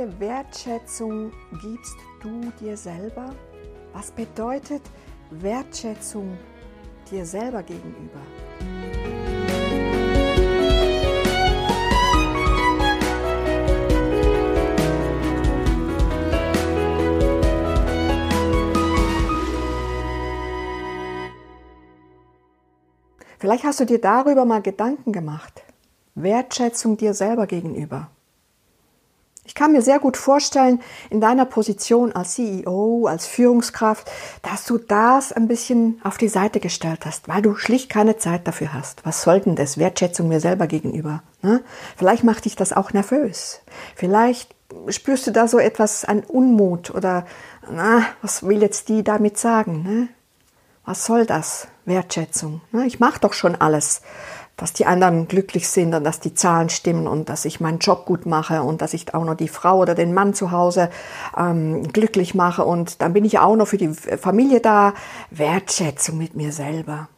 welche Wertschätzung gibst du dir selber? Was bedeutet Wertschätzung dir selber gegenüber? Vielleicht hast du dir darüber mal Gedanken gemacht. Wertschätzung dir selber gegenüber. Ich kann mir sehr gut vorstellen, in deiner Position als CEO, als Führungskraft, dass du das ein bisschen auf die Seite gestellt hast, weil du schlicht keine Zeit dafür hast. Was soll denn das? Wertschätzung mir selber gegenüber. Ne? Vielleicht macht dich das auch nervös. Vielleicht spürst du da so etwas, ein Unmut oder, na, was will jetzt die damit sagen? Ne? Was soll das? Wertschätzung. Ne? Ich mache doch schon alles dass die anderen glücklich sind und dass die Zahlen stimmen und dass ich meinen Job gut mache und dass ich auch noch die Frau oder den Mann zu Hause ähm, glücklich mache und dann bin ich auch noch für die Familie da. Wertschätzung mit mir selber.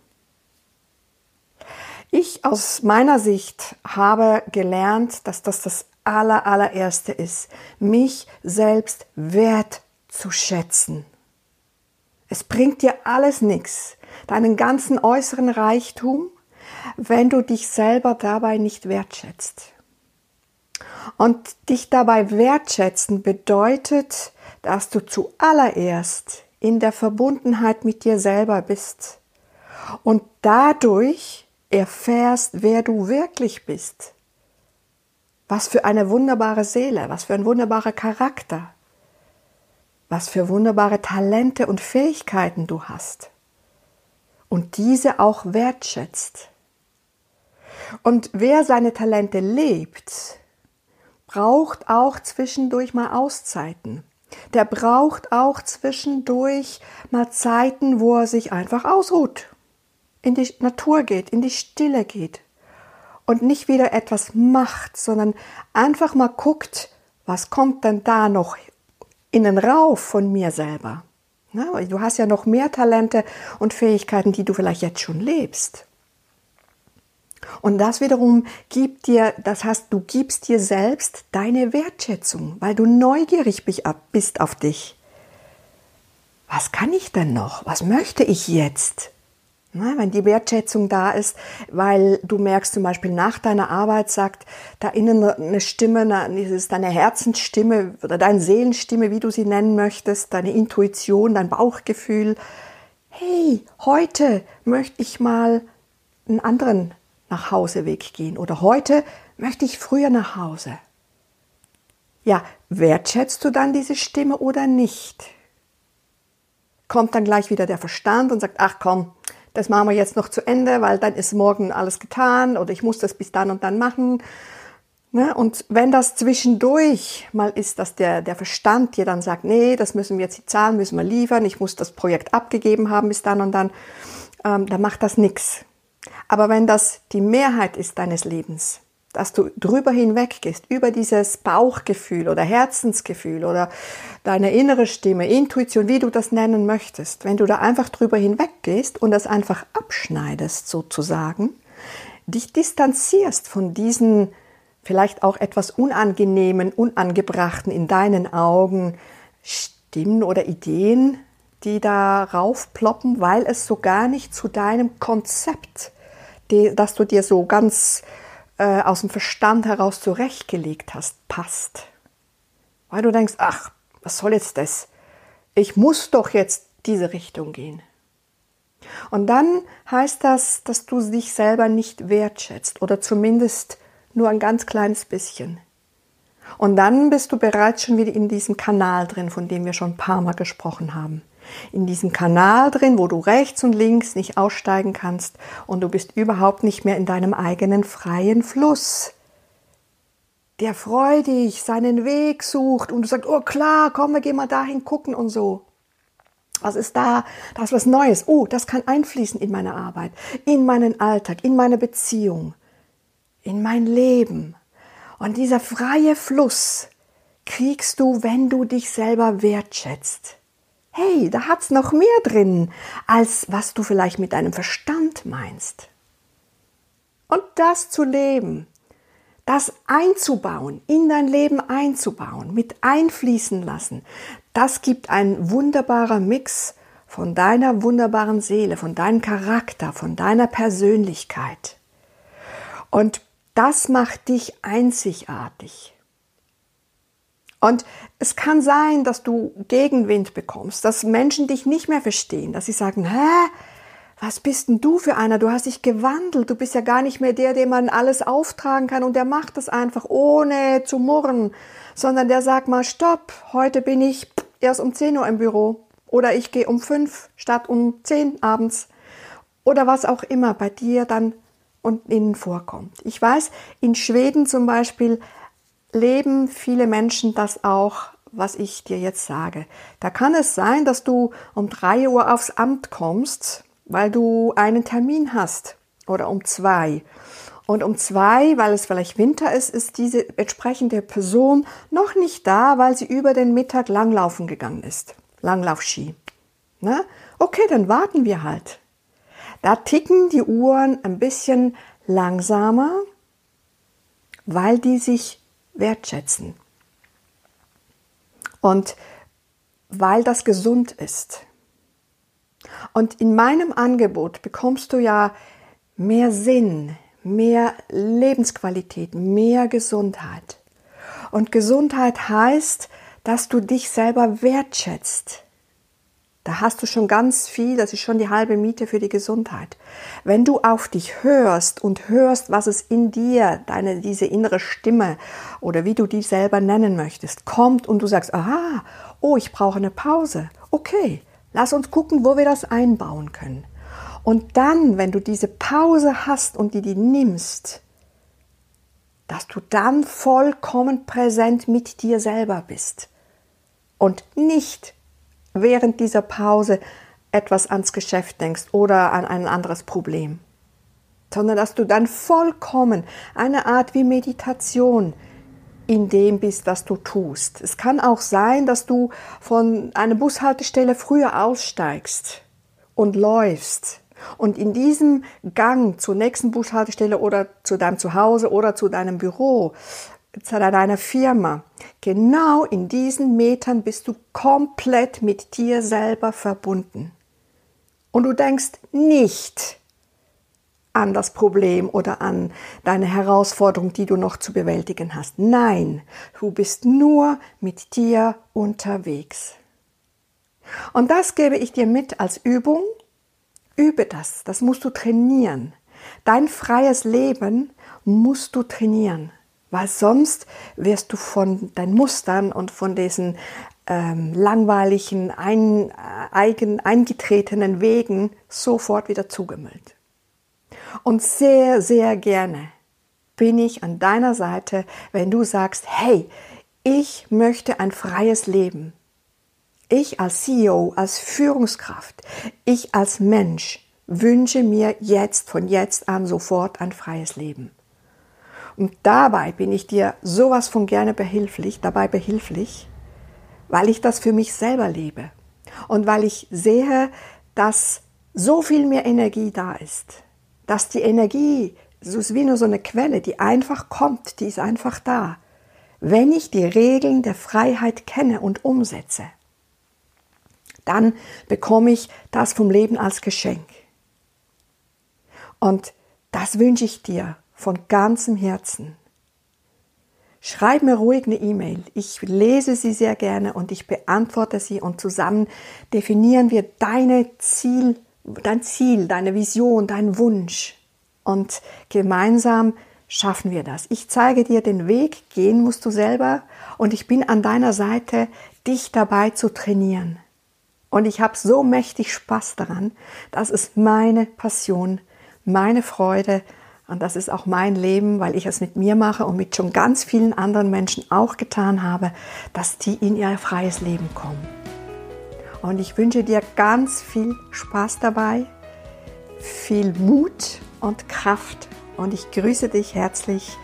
Ich aus meiner Sicht habe gelernt, dass das das aller, allererste ist, mich selbst wertzuschätzen. Es bringt dir alles nichts, deinen ganzen äußeren Reichtum, wenn du dich selber dabei nicht wertschätzt. Und dich dabei wertschätzen bedeutet, dass du zuallererst in der Verbundenheit mit dir selber bist und dadurch erfährst, wer du wirklich bist. Was für eine wunderbare Seele, was für ein wunderbarer Charakter, was für wunderbare Talente und Fähigkeiten du hast und diese auch wertschätzt. Und wer seine Talente lebt, braucht auch zwischendurch mal Auszeiten. Der braucht auch zwischendurch mal Zeiten, wo er sich einfach ausruht, in die Natur geht, in die Stille geht und nicht wieder etwas macht, sondern einfach mal guckt, was kommt denn da noch innen rauf von mir selber. du hast ja noch mehr Talente und Fähigkeiten, die du vielleicht jetzt schon lebst. Und das wiederum gibt dir, das heißt, du gibst dir selbst deine Wertschätzung, weil du neugierig bist auf dich. Was kann ich denn noch? Was möchte ich jetzt? Na, wenn die Wertschätzung da ist, weil du merkst zum Beispiel nach deiner Arbeit sagt da innen eine Stimme, das ist deine Herzensstimme oder deine Seelenstimme, wie du sie nennen möchtest, deine Intuition, dein Bauchgefühl. Hey, heute möchte ich mal einen anderen nach Hause weggehen oder heute möchte ich früher nach Hause. Ja, wertschätzt du dann diese Stimme oder nicht? Kommt dann gleich wieder der Verstand und sagt, ach komm, das machen wir jetzt noch zu Ende, weil dann ist morgen alles getan oder ich muss das bis dann und dann machen. Ne? Und wenn das zwischendurch mal ist, dass der, der Verstand dir dann sagt, nee, das müssen wir jetzt, die Zahlen müssen wir liefern, ich muss das Projekt abgegeben haben bis dann und dann, ähm, dann macht das nichts. Aber wenn das die Mehrheit ist deines Lebens, dass du drüber hinweg gehst, über dieses Bauchgefühl oder Herzensgefühl oder deine innere Stimme, Intuition, wie du das nennen möchtest, wenn du da einfach drüber hinweg gehst und das einfach abschneidest sozusagen, dich distanzierst von diesen vielleicht auch etwas unangenehmen, unangebrachten in deinen Augen Stimmen oder Ideen, die da raufploppen, weil es so gar nicht zu deinem Konzept, die, das du dir so ganz äh, aus dem Verstand heraus zurechtgelegt hast, passt. Weil du denkst, ach, was soll jetzt das? Ich muss doch jetzt diese Richtung gehen. Und dann heißt das, dass du dich selber nicht wertschätzt oder zumindest nur ein ganz kleines bisschen. Und dann bist du bereits schon wieder in diesem Kanal drin, von dem wir schon ein paar Mal gesprochen haben in diesem Kanal drin, wo du rechts und links nicht aussteigen kannst und du bist überhaupt nicht mehr in deinem eigenen freien Fluss. Der freudig seinen Weg sucht und du sagst, oh klar, komm, wir gehen mal dahin gucken und so. Was ist da? Da ist was Neues. Oh, das kann einfließen in meine Arbeit, in meinen Alltag, in meine Beziehung, in mein Leben. Und dieser freie Fluss kriegst du, wenn du dich selber wertschätzt hey, da hat's noch mehr drin, als was du vielleicht mit deinem Verstand meinst. Und das zu leben, das einzubauen, in dein Leben einzubauen, mit einfließen lassen, das gibt ein wunderbarer Mix von deiner wunderbaren Seele, von deinem Charakter, von deiner Persönlichkeit. Und das macht dich einzigartig. Und es kann sein, dass du Gegenwind bekommst, dass Menschen dich nicht mehr verstehen, dass sie sagen, hä, was bist denn du für einer? Du hast dich gewandelt. Du bist ja gar nicht mehr der, dem man alles auftragen kann und der macht das einfach ohne zu murren, sondern der sagt mal, stopp, heute bin ich erst um 10 Uhr im Büro oder ich gehe um 5 statt um 10 abends oder was auch immer bei dir dann und innen vorkommt. Ich weiß, in Schweden zum Beispiel leben viele Menschen das auch, was ich dir jetzt sage. Da kann es sein, dass du um 3 Uhr aufs Amt kommst, weil du einen Termin hast oder um zwei. Und um zwei, weil es vielleicht Winter ist, ist diese entsprechende Person noch nicht da, weil sie über den Mittag langlaufen gegangen ist. Langlaufski. Na? Okay, dann warten wir halt. Da ticken die Uhren ein bisschen langsamer, weil die sich wertschätzen. Und weil das gesund ist. Und in meinem Angebot bekommst du ja mehr Sinn, mehr Lebensqualität, mehr Gesundheit. Und Gesundheit heißt, dass du dich selber wertschätzt. Da hast du schon ganz viel, das ist schon die halbe Miete für die Gesundheit. Wenn du auf dich hörst und hörst, was es in dir, deine, diese innere Stimme oder wie du die selber nennen möchtest, kommt und du sagst, aha, oh, ich brauche eine Pause. Okay, lass uns gucken, wo wir das einbauen können. Und dann, wenn du diese Pause hast und die die nimmst, dass du dann vollkommen präsent mit dir selber bist und nicht während dieser Pause etwas ans Geschäft denkst oder an ein anderes Problem, sondern dass du dann vollkommen eine Art wie Meditation in dem bist, was du tust. Es kann auch sein, dass du von einer Bushaltestelle früher aussteigst und läufst und in diesem Gang zur nächsten Bushaltestelle oder zu deinem Zuhause oder zu deinem Büro, deiner Firma, genau in diesen Metern bist du komplett mit dir selber verbunden. Und du denkst nicht an das Problem oder an deine Herausforderung, die du noch zu bewältigen hast. Nein, du bist nur mit dir unterwegs. Und das gebe ich dir mit als Übung Übe das, das musst du trainieren. Dein freies Leben musst du trainieren, weil sonst wirst du von deinen Mustern und von diesen ähm, langweiligen, ein, äh, eigen, eingetretenen Wegen sofort wieder zugemüllt. Und sehr, sehr gerne bin ich an deiner Seite, wenn du sagst, hey, ich möchte ein freies Leben. Ich als CEO, als Führungskraft, ich als Mensch wünsche mir jetzt, von jetzt an sofort ein freies Leben. Und dabei bin ich dir sowas von gerne behilflich, dabei behilflich, weil ich das für mich selber lebe und weil ich sehe, dass so viel mehr Energie da ist, dass die Energie, so ist wie nur so eine Quelle, die einfach kommt, die ist einfach da, wenn ich die Regeln der Freiheit kenne und umsetze dann bekomme ich das vom Leben als Geschenk. Und das wünsche ich dir von ganzem Herzen. Schreib mir ruhig eine E-Mail. Ich lese sie sehr gerne und ich beantworte sie und zusammen definieren wir deine Ziel, dein Ziel, deine Vision, deinen Wunsch. Und gemeinsam schaffen wir das. Ich zeige dir den Weg, gehen musst du selber und ich bin an deiner Seite, dich dabei zu trainieren. Und ich habe so mächtig Spaß daran. Das ist meine Passion, meine Freude und das ist auch mein Leben, weil ich es mit mir mache und mit schon ganz vielen anderen Menschen auch getan habe, dass die in ihr freies Leben kommen. Und ich wünsche dir ganz viel Spaß dabei, viel Mut und Kraft und ich grüße dich herzlich,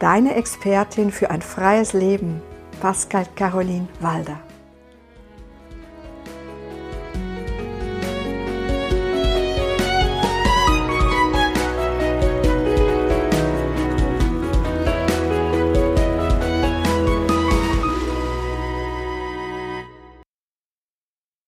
deine Expertin für ein freies Leben, Pascal Caroline Walder.